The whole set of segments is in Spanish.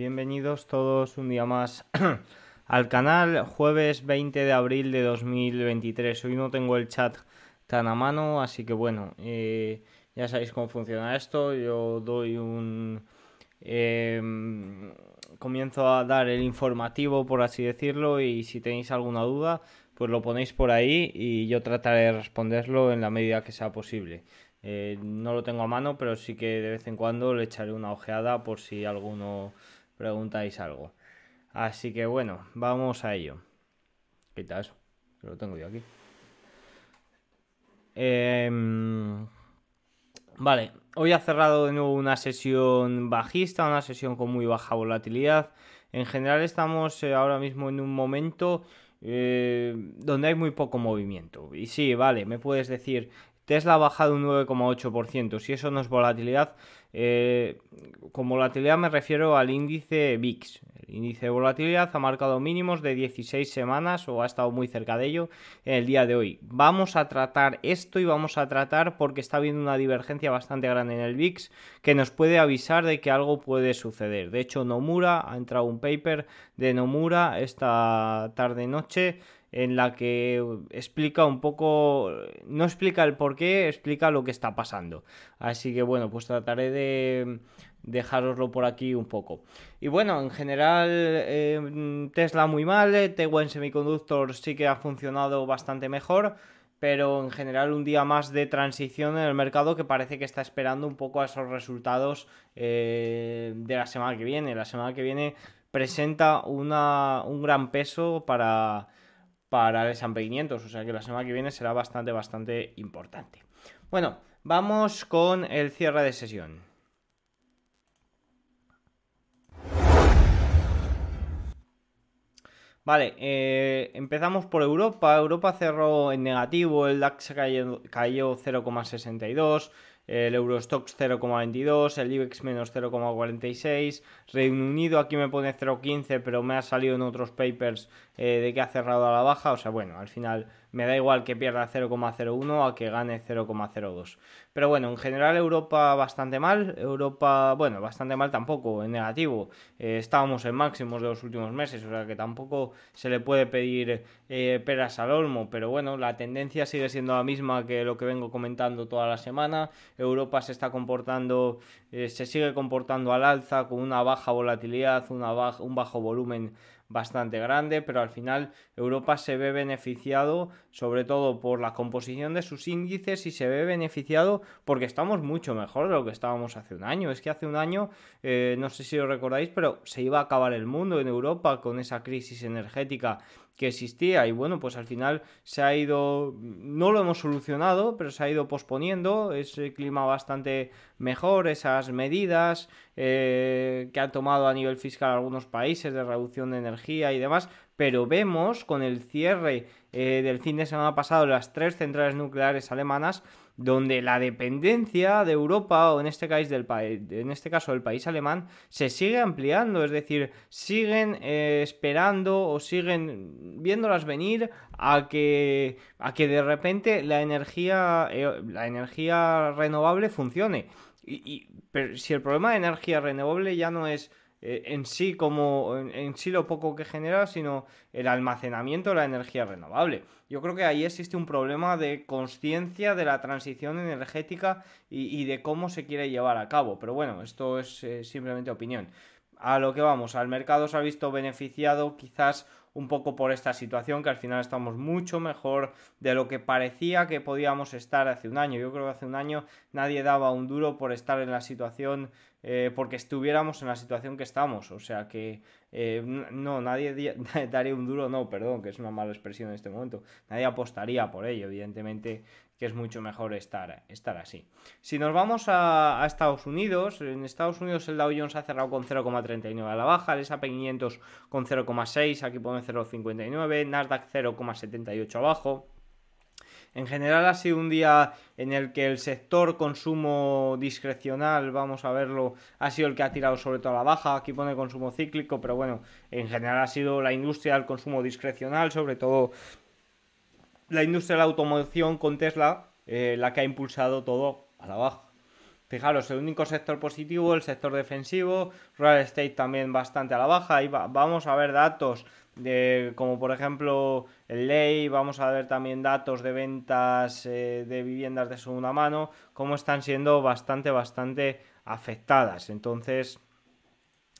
bienvenidos todos un día más al canal, jueves 20 de abril de 2023. Hoy no tengo el chat tan a mano, así que bueno, eh, ya sabéis cómo funciona esto. Yo doy un... Em, comienzo a dar el informativo, por así decirlo, y si tenéis alguna duda, pues lo ponéis por ahí y yo trataré de responderlo en la medida que sea posible. Eh, no lo tengo a mano, pero sí que de vez en cuando le echaré una ojeada por si alguno preguntáis algo. Así que bueno, vamos a ello. Quita eso, lo tengo yo aquí. Em, vale, hoy ha cerrado de nuevo una sesión bajista, una sesión con muy baja volatilidad. En general estamos eh, ahora mismo en un momento eh, donde hay muy poco movimiento. Y sí, vale, me puedes decir, Tesla ha bajado un 9,8%. Si eso no es volatilidad, eh, con volatilidad me refiero al índice VIX. El índice de volatilidad ha marcado mínimos de 16 semanas o ha estado muy cerca de ello en el día de hoy. Vamos a tratar esto y vamos a tratar porque está habiendo una divergencia bastante grande en el VIX que nos puede avisar de que algo puede suceder. De hecho, Nomura ha entrado un paper de Nomura esta tarde-noche en la que explica un poco, no explica el por qué, explica lo que está pasando. Así que bueno, pues trataré de dejaroslo por aquí un poco. Y bueno, en general eh, Tesla muy mal, eh, en Semiconductor sí que ha funcionado bastante mejor, pero en general un día más de transición en el mercado que parece que está esperando un poco a esos resultados eh, de la semana que viene. La semana que viene presenta una, un gran peso para para el S&P 500, o sea que la semana que viene será bastante, bastante importante. Bueno, vamos con el cierre de sesión. Vale, eh, empezamos por Europa. Europa cerró en negativo, el DAX cayó, cayó 0,62, el Eurostox 0,22, el IBEX menos 0,46, Reino Unido aquí me pone 0,15 pero me ha salido en otros papers eh, de que ha cerrado a la baja, o sea bueno, al final me da igual que pierda 0,01 a que gane 0,02. Pero bueno, en general Europa bastante mal, Europa, bueno, bastante mal tampoco, en negativo. Eh, estábamos en máximos de los últimos meses, o sea que tampoco se le puede pedir eh, peras al olmo, pero bueno, la tendencia sigue siendo la misma que lo que vengo comentando toda la semana. Europa se está comportando, se sigue comportando al alza con una baja volatilidad, una un bajo volumen bastante grande, pero al final Europa se ve beneficiado sobre todo por la composición de sus índices y se ve beneficiado porque estamos mucho mejor de lo que estábamos hace un año. Es que hace un año, eh, no sé si os recordáis, pero se iba a acabar el mundo en Europa con esa crisis energética que existía y bueno pues al final se ha ido no lo hemos solucionado pero se ha ido posponiendo ese clima bastante mejor esas medidas eh, que han tomado a nivel fiscal algunos países de reducción de energía y demás pero vemos con el cierre eh, del fin de semana pasado las tres centrales nucleares alemanas donde la dependencia de Europa, o en este, caso del, en este caso del país alemán, se sigue ampliando, es decir, siguen eh, esperando o siguen viéndolas venir a que, a que de repente la energía, eh, la energía renovable funcione. Y, pero si el problema de energía renovable ya no es eh, en sí como en, sí lo poco que genera, sino el almacenamiento de la energía renovable. Yo creo que ahí existe un problema de conciencia de la transición energética y, de cómo se quiere llevar a cabo. Pero bueno, esto es eh, simplemente opinión. A lo que vamos, al mercado se ha visto beneficiado quizás un poco por esta situación que al final estamos mucho mejor de lo que parecía que podíamos estar hace un año. Yo creo que hace un año nadie daba un duro por estar en la situación eh, porque estuviéramos en la situación que estamos. O sea que eh, no, nadie daría un duro, no, perdón, que es una mala expresión en este momento. Nadie apostaría por ello, evidentemente que es mucho mejor estar, estar así. Si nos vamos a, Estados Unidos, en Estados Unidos el Dow Jones ha cerrado con 0,39 a la baja, el S&P 500 con 0,6, aquí pone 0,59, Nasdaq 0,78 abajo. En general ha sido un día en el que el sector consumo discrecional, vamos a verlo, ha sido el que ha tirado sobre todo a la baja. Aquí pone consumo cíclico, pero bueno, en general ha sido la industria del consumo discrecional, sobre todo la industria de la automoción con Tesla, eh, la que ha impulsado todo a la baja. Fijaros, el único sector positivo, el sector defensivo, real estate también bastante a la baja. Y vamos a ver datos de, como por ejemplo el ley, vamos a ver también datos de ventas eh, de viviendas de segunda mano, cómo están siendo bastante, bastante afectadas. Entonces,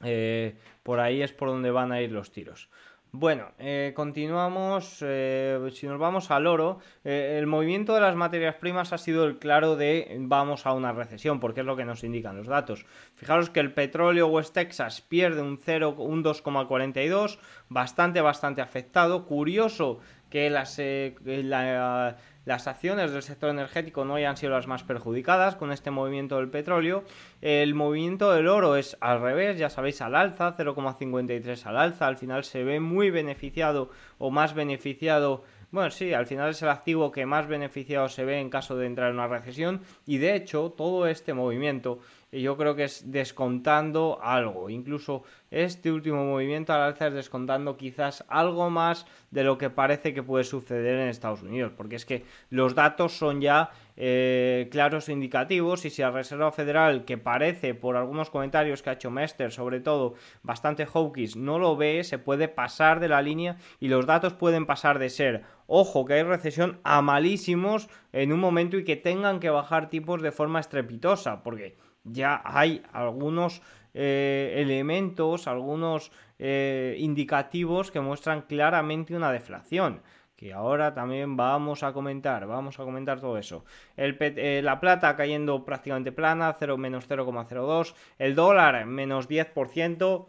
eh, por ahí es por donde van a ir los tiros. Bueno, eh, continuamos. Eh, si nos vamos al oro, eh, el movimiento de las materias primas ha sido el claro de vamos a una recesión, porque es lo que nos indican los datos. Fijaros que el petróleo West Texas pierde un 0, un 2,42, bastante, bastante afectado. Curioso que las, la, las acciones del sector energético no hayan sido las más perjudicadas con este movimiento del petróleo. El movimiento del oro es al revés, ya sabéis, al alza, 0,53 al alza. Al final se ve muy beneficiado o más beneficiado. Bueno, sí, al final es el activo que más beneficiado se ve en caso de entrar en una recesión. Y de hecho, todo este movimiento yo creo que es descontando algo. Incluso este último movimiento al alza es descontando quizás algo más de lo que parece que puede suceder en Estados Unidos. Porque es que los datos son ya eh, claros e indicativos y si la Reserva Federal, que parece por algunos comentarios que ha hecho Mester, sobre todo bastante hawkish, no lo ve, se puede pasar de la línea y los datos pueden pasar de ser, ojo, que hay recesión a malísimos en un momento y que tengan que bajar tipos de forma estrepitosa. Porque ya hay algunos eh, elementos, algunos eh, indicativos que muestran claramente una deflación que ahora también vamos a comentar, vamos a comentar todo eso. Eh, la plata cayendo prácticamente plana, 0 menos 0,02, el dólar menos 10%,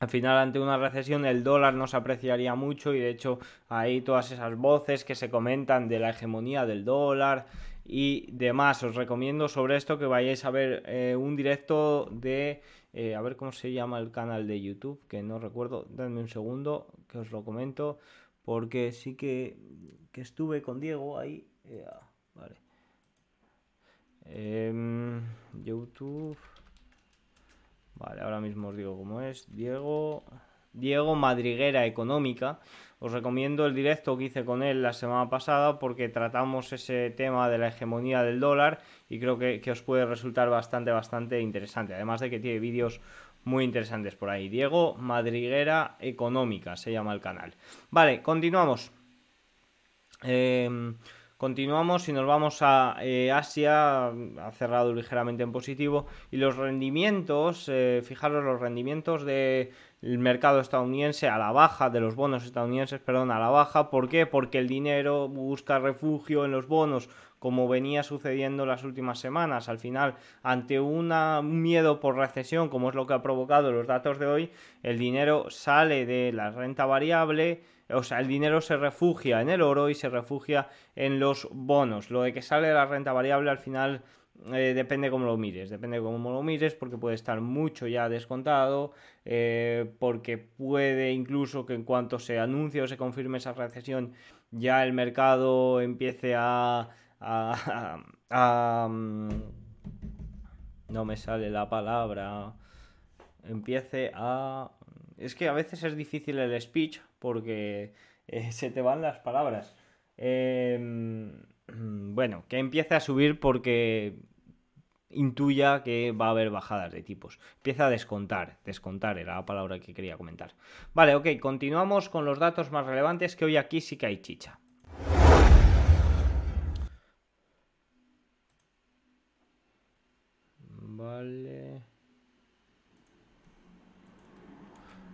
al final, ante una recesión, el dólar no se apreciaría mucho y de hecho hay todas esas voces que se comentan de la hegemonía del dólar y demás. Os recomiendo sobre esto que vayáis a ver eh, un directo de... Eh, a ver cómo se llama el canal de YouTube, que no recuerdo. Dadme un segundo que os lo comento. Porque sí que, que estuve con Diego ahí. Vale. Em, YouTube. Vale, ahora mismo os digo cómo es. Diego. Diego Madriguera Económica. Os recomiendo el directo que hice con él la semana pasada porque tratamos ese tema de la hegemonía del dólar y creo que, os puede resultar bastante, bastante interesante. Además de que tiene vídeos muy interesantes por ahí. Diego Madriguera Económica se llama el canal. Vale, continuamos. Em, continuamos y nos vamos a eh, Asia, ha cerrado ligeramente en positivo. Y los rendimientos, eh, fijaros los rendimientos de el mercado estadounidense a la baja, de los bonos estadounidenses, perdón, a la baja. ¿Por qué? Porque el dinero busca refugio en los bonos, como venía sucediendo las últimas semanas. Al final, ante un miedo por recesión, como es lo que ha provocado los datos de hoy, el dinero sale de la renta variable. O sea, el dinero se refugia en el oro y se refugia en los bonos. Lo de que sale de la renta variable al final eh, depende cómo lo mires, depende cómo lo mires, porque puede estar mucho ya descontado, eh, porque puede incluso que en cuanto se anuncie o se confirme esa recesión, ya el mercado empiece a, mm, no me sale la palabra, empiece a... Es que a veces es difícil el speech porque eh, se te van las palabras. Em, bueno, que empiece a subir porque intuya que va a haber bajadas de tipos. Empieza a descontar, descontar era la palabra que quería comentar. Vale, ok, continuamos con los datos más relevantes que hoy aquí sí que hay chicha. Vale.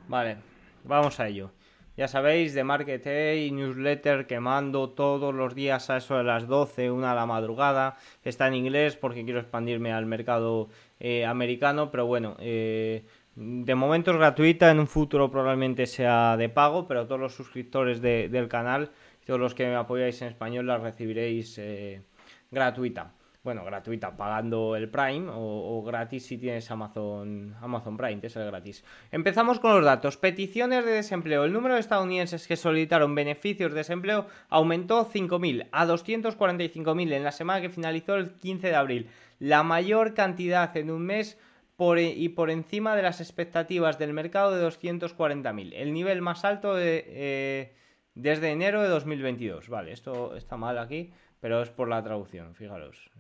Vale, vamos a ello. Ya sabéis, de Market newsletter que mando todos los días a eso de las 12, una a la madrugada. Está en inglés porque quiero expandirme al mercado eh, americano, pero bueno, eh, de momento es gratuita, en un futuro probablemente sea de pago, pero todos los suscriptores del canal, todos los que me apoyáis en español, la recibiréis eh, gratuita bueno, gratuita pagando el Prime o, gratis si tienes Amazon, Amazon Prime, es el gratis. Empezamos con los datos. Peticiones de desempleo. El número de estadounidenses que solicitaron beneficios de desempleo aumentó 5.000 a 245.000 en la semana que finalizó el 15 de abril. La mayor cantidad en un mes e, y por encima de las expectativas del mercado de 240.000. El nivel más alto de... Eh, desde enero de 2022. Vale, esto está mal aquí, pero es por la traducción, fijaros.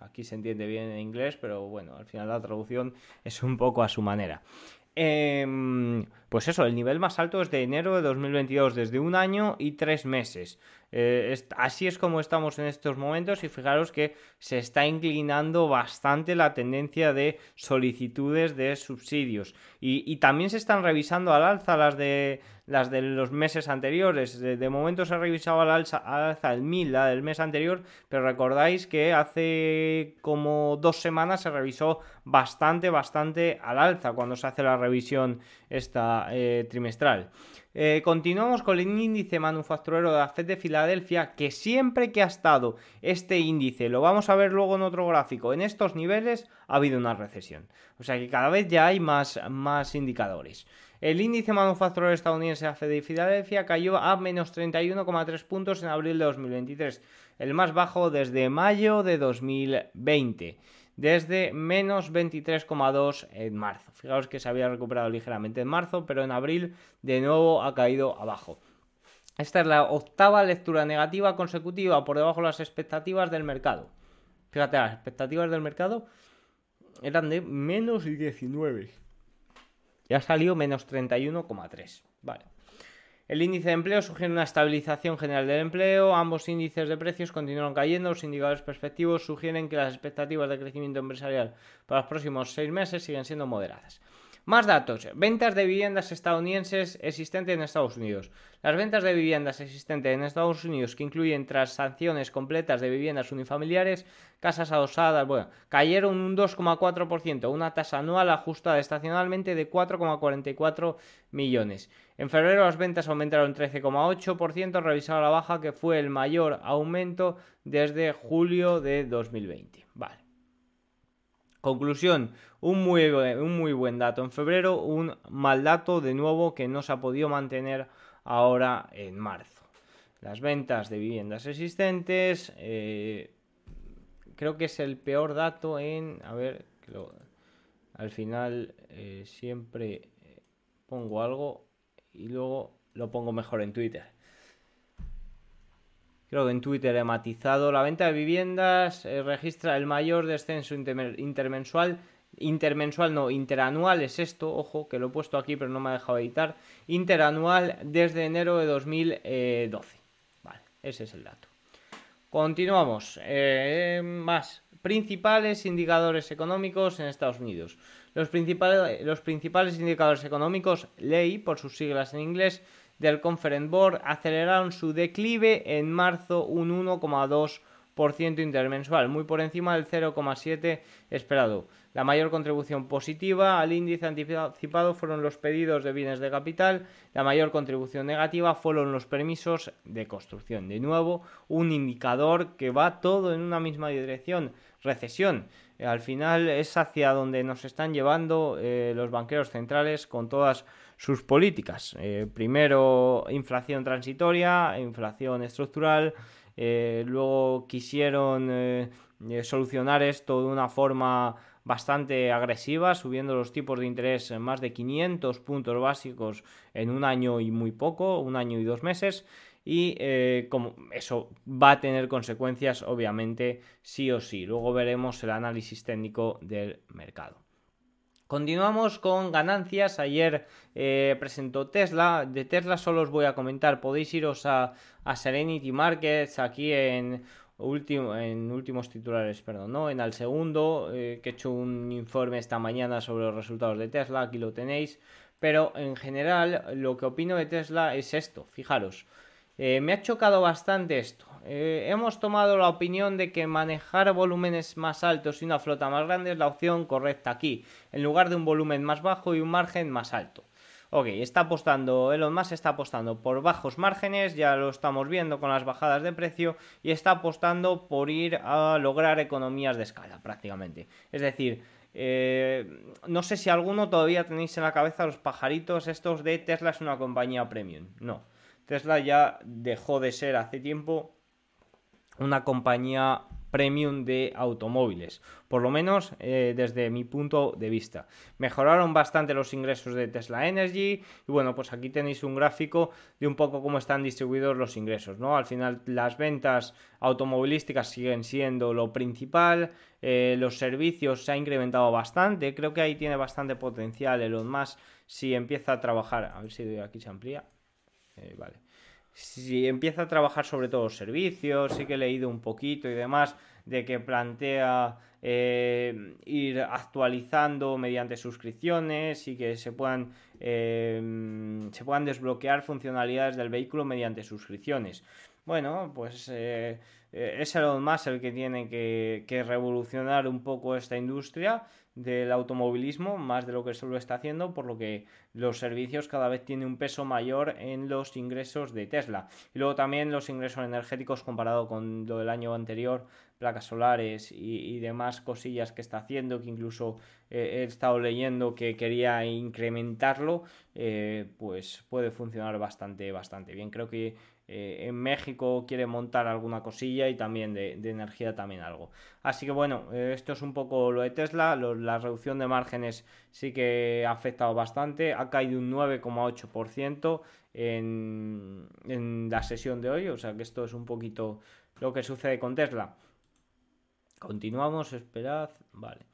Aquí se entiende bien en inglés, pero bueno, al final la traducción es un poco a su manera. Em, pues eso, el nivel más alto es de enero de 2022, desde un año y tres meses. Eh, así es como estamos en estos momentos y fijaros que se está inclinando bastante la tendencia de solicitudes de subsidios y, también se están revisando al alza las de las de los meses anteriores. De, momento se ha revisado al alza, al alza el 1000, la del mes anterior, pero recordáis que hace como dos semanas se revisó bastante, bastante al alza cuando se hace la revisión esta eh, trimestral. Eh, continuamos con el índice manufacturero de la FED de Filadelfia, que siempre que ha estado este índice, lo vamos a ver luego en otro gráfico, en estos niveles ha habido una recesión. O sea que cada vez ya hay más, más indicadores. El índice manufacturero estadounidense de Filadelfia cayó a menos 31,3 puntos en abril de 2023, el más bajo desde mayo de 2020 desde menos 23,2 en marzo. Fijaos que se había recuperado ligeramente en marzo, pero en abril de nuevo ha caído abajo. Esta es la octava lectura negativa consecutiva por debajo de las expectativas del mercado. Fíjate, las expectativas del mercado eran de menos 19. Ya salió menos 31,3. Vale. El índice de empleo sugiere una estabilización general del empleo, ambos índices de precios continúan cayendo, los indicadores perspectivos sugieren que las expectativas de crecimiento empresarial para los próximos seis meses siguen siendo moderadas. Más datos. Ventas de viviendas estadounidenses existentes en Estados Unidos. Las ventas de viviendas existentes en Estados Unidos, que incluyen transacciones completas de viviendas unifamiliares, casas adosadas, bueno, cayeron un 2,4%, una tasa anual ajustada estacionalmente de 4,44 millones. En febrero las ventas aumentaron 13,8%, revisado a la baja, que fue el mayor aumento desde julio de 2020. Conclusión, un muy, un muy buen dato en febrero, un mal dato de nuevo que no se ha podido mantener ahora en marzo. Las ventas de viviendas existentes, eh, creo que es el peor dato en, a ver, al final eh, siempre pongo algo y luego lo pongo mejor en Twitter creo que en Twitter he matizado, la venta de viviendas eh, registra el mayor descenso intermensual, intermensual no, interanual es esto, ojo, que lo he puesto aquí pero no me ha dejado editar, interanual desde enero de 2012. Vale, ese es el dato. Continuamos. Eh, más. Principales indicadores económicos en Estados Unidos. Los, principales, los principales indicadores económicos, ley por sus siglas en inglés, del Conference Board aceleraron su declive en marzo un 1,2% intermensual, muy por encima del 0,7% esperado. La mayor contribución positiva al índice anticipado fueron los pedidos de bienes de capital, la mayor contribución negativa fueron los permisos de construcción. De nuevo, un indicador que va todo en una misma dirección, recesión. Al final es hacia donde nos están llevando eh, los banqueros centrales con todas sus políticas. Eh, primero inflación transitoria, inflación estructural, eh, luego quisieron eh, solucionar esto de una forma bastante agresiva, subiendo los tipos de interés en más de 500 puntos básicos en un año y muy poco, un año y dos meses. Y como eso va a tener consecuencias, obviamente, sí o sí. Luego veremos el análisis técnico del mercado. Continuamos con ganancias. Ayer eh, presentó Tesla. De Tesla solo os voy a comentar. Podéis iros a, Serenity Markets aquí en, en últimos titulares, perdón, ¿no? En el segundo, eh, que he hecho un informe esta mañana sobre los resultados de Tesla. Aquí lo tenéis. Pero en general, lo que opino de Tesla es esto. Fijaros. Eh, me ha chocado bastante esto. Eh, hemos tomado la opinión de que manejar volúmenes más altos y una flota más grande es la opción correcta aquí, en lugar de un volumen más bajo y un margen más alto. Ok, está apostando, Elon Musk está apostando por bajos márgenes, ya lo estamos viendo con las bajadas de precio, y está apostando por ir a lograr economías de escala prácticamente. Es decir, eh, no sé si alguno todavía tenéis en la cabeza los pajaritos estos de Tesla es una compañía premium. No, Tesla ya dejó de ser hace tiempo una compañía premium de automóviles, por lo menos eh, desde mi punto de vista. Mejoraron bastante los ingresos de Tesla Energy y bueno, pues aquí tenéis un gráfico de un poco cómo están distribuidos los ingresos, ¿no? Al final las ventas automovilísticas siguen siendo lo principal, eh, los servicios se ha incrementado bastante, creo que ahí tiene bastante potencial Elon Musk si empieza a trabajar, a ver si aquí se amplía, eh, vale si empieza a trabajar sobre todo los servicios, sí que he leído un poquito y demás, de que plantea eh, ir actualizando mediante suscripciones y que se puedan, eh, se puedan desbloquear funcionalidades del vehículo mediante suscripciones. Bueno, pues eh, es Elon Musk el que tiene que revolucionar un poco esta industria del automovilismo, más de lo que solo está haciendo, por lo que los servicios cada vez tienen un peso mayor en los ingresos de Tesla. Y luego también los ingresos energéticos comparado con lo del año anterior, placas solares y, demás cosillas que está haciendo, que incluso eh, he estado leyendo que quería incrementarlo, eh, pues puede funcionar bastante, bastante bien. Creo que eh, en México quiere montar alguna cosilla y también de, energía también algo. Así que bueno, eh, esto es un poco lo de Tesla. la reducción de márgenes sí que ha afectado bastante. Ha caído un 9,8% en, en la sesión de hoy. O sea que esto es un poquito lo que sucede con Tesla. Continuamos, esperad. Vale.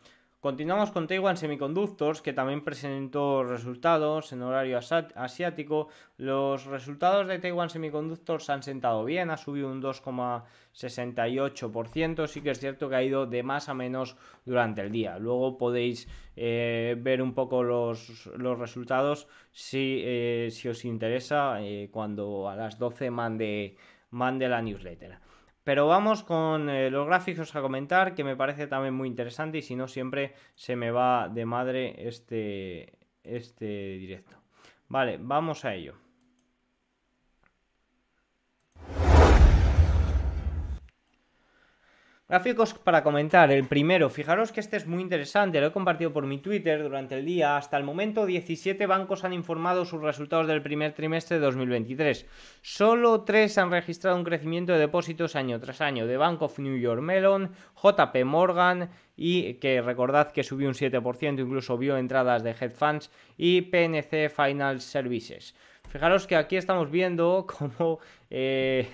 Continuamos con Taiwan Semiconductors, que también presentó resultados en horario asiático. Los resultados de Taiwan Semiconductors han sentado bien, ha subido un 2,68%. Sí que es cierto que ha ido de más a menos durante el día. Luego podéis eh, ver un poco los, resultados si, eh, si, os interesa eh, cuando a las 12 mande, mande la newsletter. Pero vamos con eh, los gráficos a comentar, que me parece también muy interesante y si no siempre se me va de madre este, este directo. Vale, vamos a ello. Gráficos para comentar. El primero, fijaros que este es muy interesante, lo he compartido por mi Twitter durante el día. Hasta el momento, 17 bancos han informado sus resultados del primer trimestre de 2023. Solo 3 han registrado un crecimiento de depósitos año tras año, de Bank of New York Mellon, JP Morgan y que recordad que subió un 7%, incluso vio entradas de hedge funds y PNC Final Services. Fijaros que aquí estamos viendo cómo... Eh,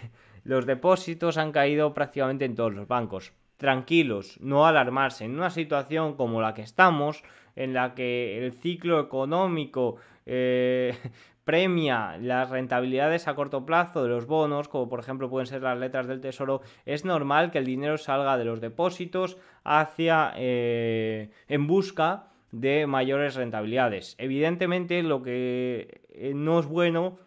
los depósitos han caído prácticamente en todos los bancos. Tranquilos, no alarmarse. En una situación como la que estamos, en la que el ciclo económico eh, premia las rentabilidades a corto plazo de los bonos, como por ejemplo pueden ser las letras del tesoro, es normal que el dinero salga de los depósitos hacia eh, en busca de mayores rentabilidades. Evidentemente lo que eh, no es bueno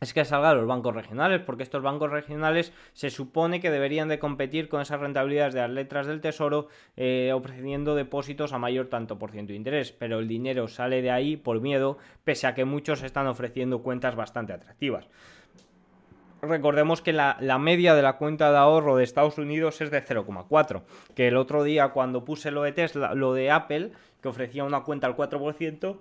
es que salga los bancos regionales, porque estos bancos regionales se supone que deberían de competir con esas rentabilidades de las letras del tesoro, eh, ofreciendo depósitos a mayor tanto por ciento de interés, pero el dinero sale de ahí por miedo, pese a que muchos están ofreciendo cuentas bastante atractivas. Recordemos que la, la media de la cuenta de ahorro de Estados Unidos es de 0,4, que el otro día cuando puse lo de Tesla, lo de Apple, que ofrecía una cuenta al 4%,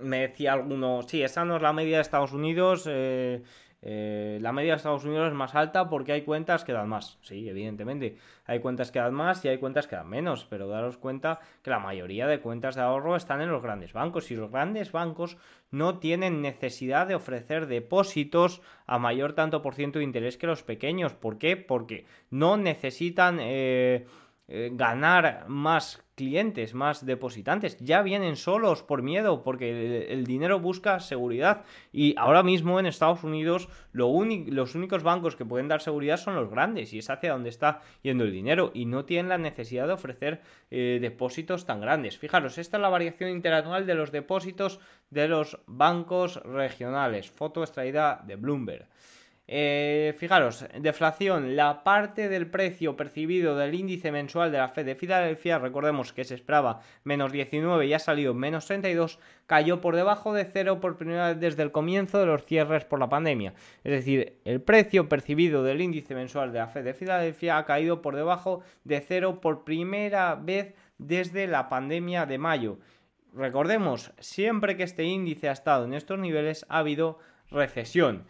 me decía alguno, sí, esa no es la media de Estados Unidos, eh, eh, la media de Estados Unidos es más alta porque hay cuentas que dan más. Sí, evidentemente, hay cuentas que dan más y hay cuentas que dan menos, pero daros cuenta que la mayoría de cuentas de ahorro están en los grandes bancos y los grandes bancos no tienen necesidad de ofrecer depósitos a mayor tanto por ciento de interés que los pequeños. ¿Por qué? Porque no necesitan... Eh, eh, ganar más clientes, más depositantes. Ya vienen solos por miedo, porque el, dinero busca seguridad. Y ahora mismo en Estados Unidos lo los únicos bancos que pueden dar seguridad son los grandes, y es hacia donde está yendo el dinero. Y no tienen la necesidad de ofrecer eh, depósitos tan grandes. Fijaros, esta es la variación interanual de los depósitos de los bancos regionales. Foto extraída de Bloomberg. Eh, fijaros, deflación, la parte del precio percibido del índice mensual de la Fed de Filadelfia, recordemos que se esperaba menos 19 y ha salido menos 32, cayó por debajo de cero por primera vez desde el comienzo de los cierres por la pandemia. Es decir, el precio percibido del índice mensual de la Fed de Filadelfia ha caído por debajo de cero por primera vez desde la pandemia de mayo. Recordemos, siempre que este índice ha estado en estos niveles ha habido recesión.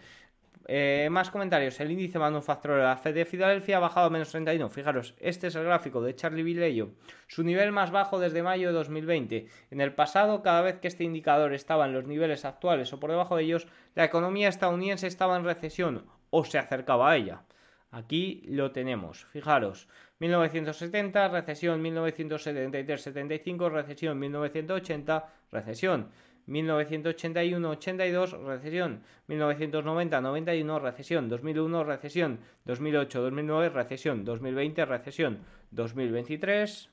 Eh, más comentarios. El índice manufacturero de la Fed de Filadelfia ha bajado a menos 31. Fijaros, este es el gráfico de Charlie Villeyo. Su nivel más bajo desde mayo de 2020. En el pasado, cada vez que este indicador estaba en los niveles actuales o por debajo de ellos, la economía estadounidense estaba en recesión o se acercaba a ella. Aquí lo tenemos. Fijaros, 1970, recesión 1973-75, recesión 1980, recesión. 1981-82, recesión. 1990-91, recesión. 2001, recesión. 2008-2009, recesión. 2020, recesión. 2023,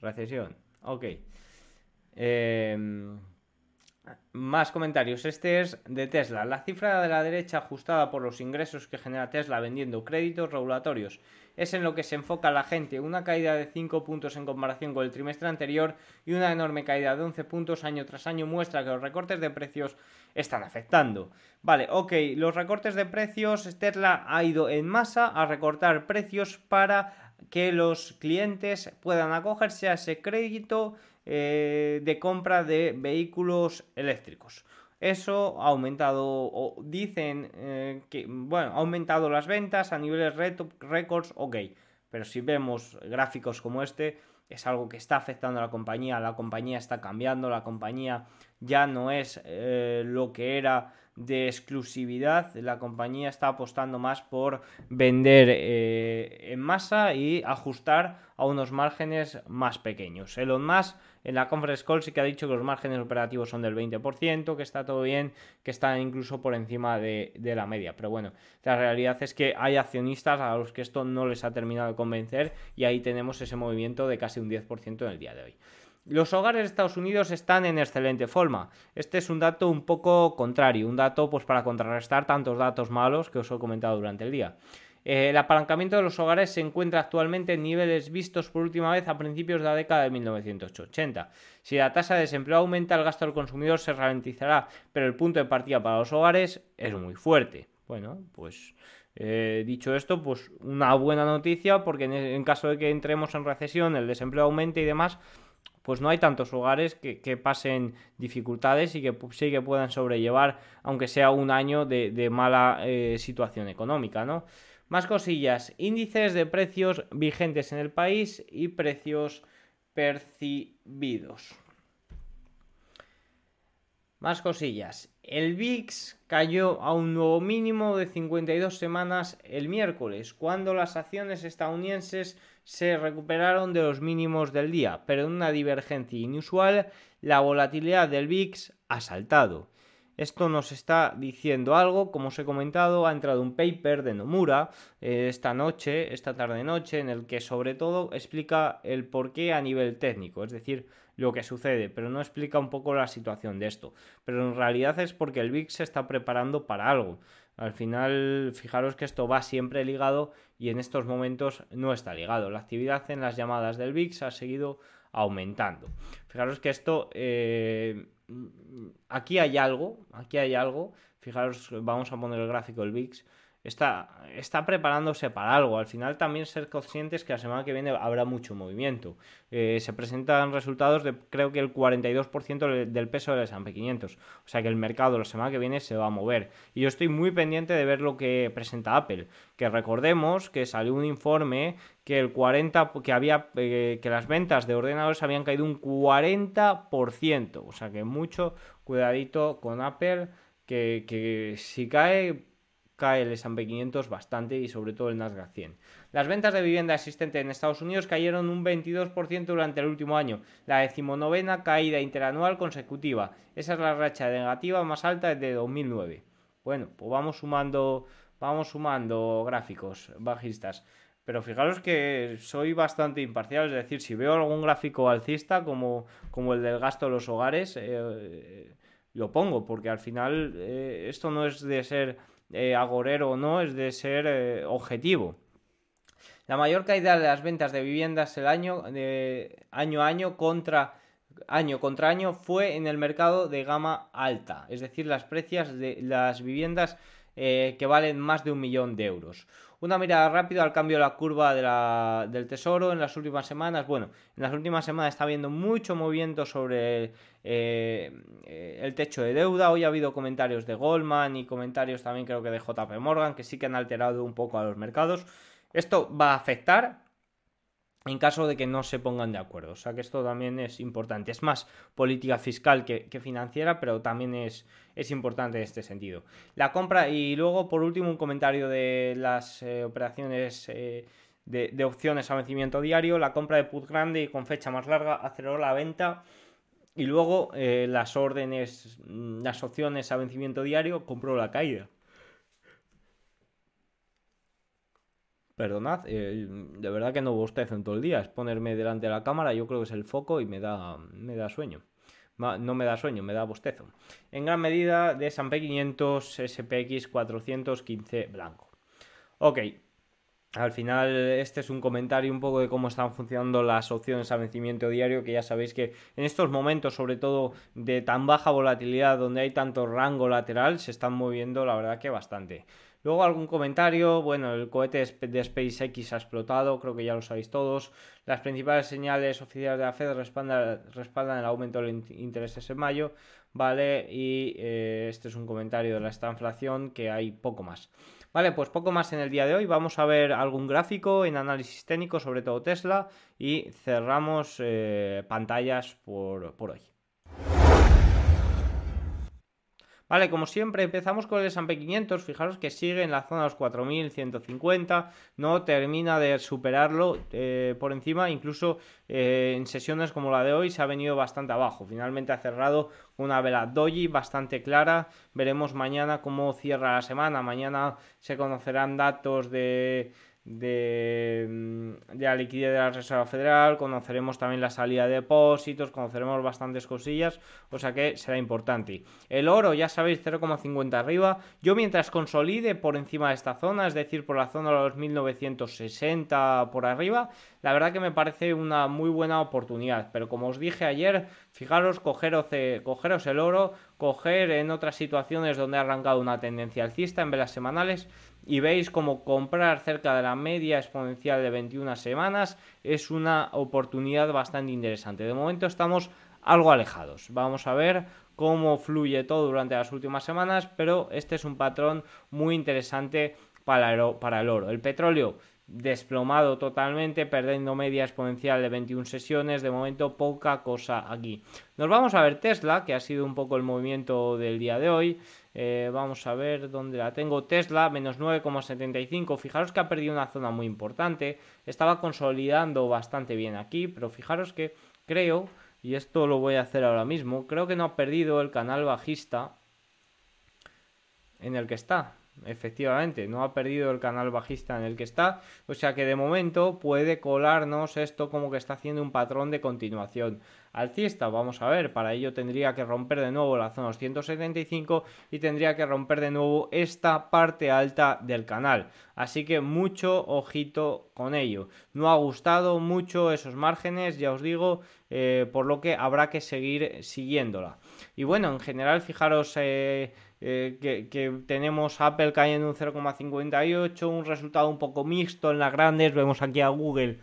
recesión. Ok. Eh, más comentarios. Este es de Tesla. La cifra de la derecha ajustada por los ingresos que genera Tesla vendiendo créditos regulatorios es en lo que se enfoca la gente. Una caída de 5 puntos en comparación con el trimestre anterior y una enorme caída de 11 puntos año tras año muestra que los recortes de precios están afectando. Vale, ok, los recortes de precios, Tesla ha ido en masa a recortar precios para que los clientes puedan acogerse a ese crédito eh, de compra de vehículos eléctricos. Eso ha aumentado, o dicen eh, que, bueno, ha aumentado las ventas a niveles récords, ok, pero si vemos gráficos como este, es algo que está afectando a la compañía, la compañía está cambiando, la compañía ya no es eh, lo que era de exclusividad, la compañía está apostando más por vender en masa y ajustar a unos márgenes más pequeños. Elon Musk en la conference call sí que ha dicho que los márgenes operativos son del 20%, que está todo bien, que están incluso por encima de, la media. Pero bueno, la realidad es que hay accionistas a los que esto no les ha terminado de convencer y ahí tenemos ese movimiento de casi un 10% en el día de hoy. Los hogares de Estados Unidos están en excelente forma. Este es un dato un poco contrario, un dato pues para contrarrestar tantos datos malos que os he comentado durante el día. Eh, el apalancamiento de los hogares se encuentra actualmente en niveles vistos por última vez a principios de la década de 1980. Si la tasa de desempleo aumenta, el gasto del consumidor se ralentizará, pero el punto de partida para los hogares es muy fuerte. Bueno, pues eh, dicho esto, pues una buena noticia porque en, caso de que entremos en recesión, el desempleo aumente y demás, pues no hay tantos hogares que, pasen dificultades y que sí que puedan sobrellevar, aunque sea un año de, mala eh, situación económica, ¿no? Más cosillas, índices de precios vigentes en el país y precios percibidos. Más cosillas. El VIX cayó a un nuevo mínimo de 52 semanas el miércoles, cuando las acciones estadounidenses se recuperaron de los mínimos del día, pero en una divergencia inusual, la volatilidad del VIX ha saltado. Esto nos está diciendo algo, como os he comentado, ha entrado un paper de Nomura eh, esta noche, esta tarde-noche, en el que sobre todo explica el porqué a nivel técnico, es decir, lo que sucede, pero no explica un poco la situación de esto. Pero en realidad es porque el VIX se está preparando para algo. Al final, fijaros que esto va siempre ligado y en estos momentos no está ligado. La actividad en las llamadas del VIX ha seguido aumentando. Fijaros que esto eh, aquí hay algo, aquí hay algo. Fijaros, vamos a poner el gráfico del VIX está, está preparándose para algo. Al final también ser conscientes que la semana que viene habrá mucho movimiento. Eh, se presentan resultados de creo que el 42% del peso del S&P 500. O sea que el mercado la semana que viene se va a mover. Y yo estoy muy pendiente de ver lo que presenta Apple. Que recordemos que salió un informe que el 40 que había eh, que las ventas de ordenadores habían caído un 40%. O sea que mucho cuidadito con Apple que, que si cae el S&P 500 bastante y sobre todo el Nasdaq 100. Las ventas de vivienda existente en Estados Unidos cayeron un 22% durante el último año, la decimonovena caída interanual consecutiva. Esa es la racha negativa más alta desde 2009. Bueno, pues vamos sumando, vamos sumando gráficos bajistas. Pero fijaros que soy bastante imparcial, es decir, si veo algún gráfico alcista como, como el del gasto de los hogares, eh, lo pongo, porque al final eh, esto no es de ser eh, agorero o no, es de ser eh, objetivo. La mayor caída de las ventas de viviendas el año, año a año contra año contra año fue en el mercado de gama alta, es decir, las precios de las viviendas eh, que valen más de un millón de euros. Una mirada rápida al cambio de la curva del tesoro en las últimas semanas. Bueno, en las últimas semanas está habiendo mucho movimiento sobre eh, el techo de deuda. Hoy ha habido comentarios de Goldman y comentarios también creo que de JP Morgan que sí que han alterado un poco a los mercados. Esto va a afectar en caso de que no se pongan de acuerdo. O sea que esto también es importante. Es más política fiscal que, financiera, pero también es, es, importante en este sentido. La compra, y luego por último un comentario de las eh, operaciones eh, de, opciones a vencimiento diario. La compra de put grande con fecha más larga aceleró la venta. Y luego eh, las órdenes, mm, las opciones a vencimiento diario compró la caída. Perdonad, eh, de verdad que no bostezo en todo el día. Es ponerme delante de la cámara, yo creo que es el foco y me da, me da sueño. No me da sueño, me da bostezo. En gran medida de S&P 500, SPX 415 blanco. Ok, al final, este es un comentario un poco de cómo están funcionando las opciones a vencimiento diario, que ya sabéis que en estos momentos, sobre todo de tan baja volatilidad, donde hay tanto rango lateral, se están moviendo, la verdad que bastante. Luego algún comentario, bueno, el cohete de SpaceX ha explotado, creo que ya lo sabéis todos. Las principales señales oficiales de la Fed respaldan, el aumento de intereses en mayo, ¿vale? Y eh, este es un comentario de la esta inflación que hay poco más. Vale, pues poco más en el día de hoy. Vamos a ver algún gráfico en análisis técnico, sobre todo Tesla, y cerramos eh, pantallas por hoy. Vale, como siempre, empezamos con el S&P 500. Fijaros que sigue en la zona de los 4.150. No termina de superarlo eh, por encima. Incluso eh, en sesiones como la de hoy se ha venido bastante abajo. Finalmente ha cerrado una vela doji bastante clara. Veremos mañana cómo cierra la semana. Mañana se conocerán datos de de, mm, de, la liquidez de la Reserva Federal, conoceremos también la salida de depósitos, conoceremos bastantes cosillas, o sea que será importante. El oro, ya sabéis, 0,50 arriba. Yo mientras consolide por encima de esta zona, es decir, por la zona de los 1960 por arriba, la verdad que me parece una muy buena oportunidad. Pero como os dije ayer, fijaros, cogeros, cogeros el oro, coger en otras situaciones donde ha arrancado una tendencia alcista en velas semanales y veis como comprar cerca de la media exponencial de 21 semanas es una oportunidad bastante interesante. De momento estamos algo alejados. Vamos a ver cómo fluye todo durante las últimas semanas, pero este es un patrón muy interesante para el oro. El petróleo desplomado totalmente, perdiendo media exponencial de 21 sesiones, de momento poca cosa aquí. Nos vamos a ver Tesla, que ha sido un poco el movimiento del día de hoy. Eh, vamos a ver dónde la tengo. Tesla, menos 9,75. Fijaros que ha perdido una zona muy importante. Estaba consolidando bastante bien aquí, pero fijaros que creo, y esto lo voy a hacer ahora mismo, creo que no ha perdido el canal bajista en el que está. Efectivamente, no ha perdido el canal bajista en el que está, o sea que de momento puede colarnos esto como que está haciendo un patrón de continuación alcista. Vamos a ver, para ello tendría que romper de nuevo la zona 175 y tendría que romper de nuevo esta parte alta del canal. Así que mucho ojito con ello. No ha gustado mucho esos márgenes, ya os digo, eh, por lo que habrá que seguir siguiéndola. Y bueno, en general, fijaros... Eh, eh, que, tenemos Apple cayendo un 0,58, un resultado un poco mixto en las grandes, vemos aquí a Google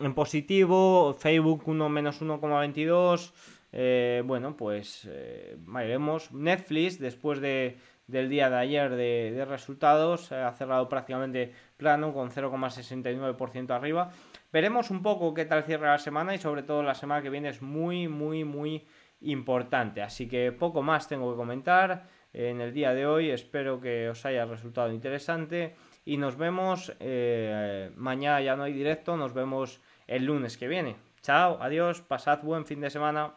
en positivo, Facebook 1 menos 1,22, eh, bueno, pues eh, veremos. Netflix, después de, del día de ayer de, resultados, ha cerrado prácticamente plano con 0,69% arriba. Veremos un poco qué tal cierra la semana y sobre todo la semana que viene es muy, muy, muy importante. Así que poco más tengo que comentar en el día de hoy. Espero que os haya resultado interesante y nos vemos eh, mañana ya no hay directo, nos vemos el lunes que viene. Chao, adiós, pasad buen fin de semana.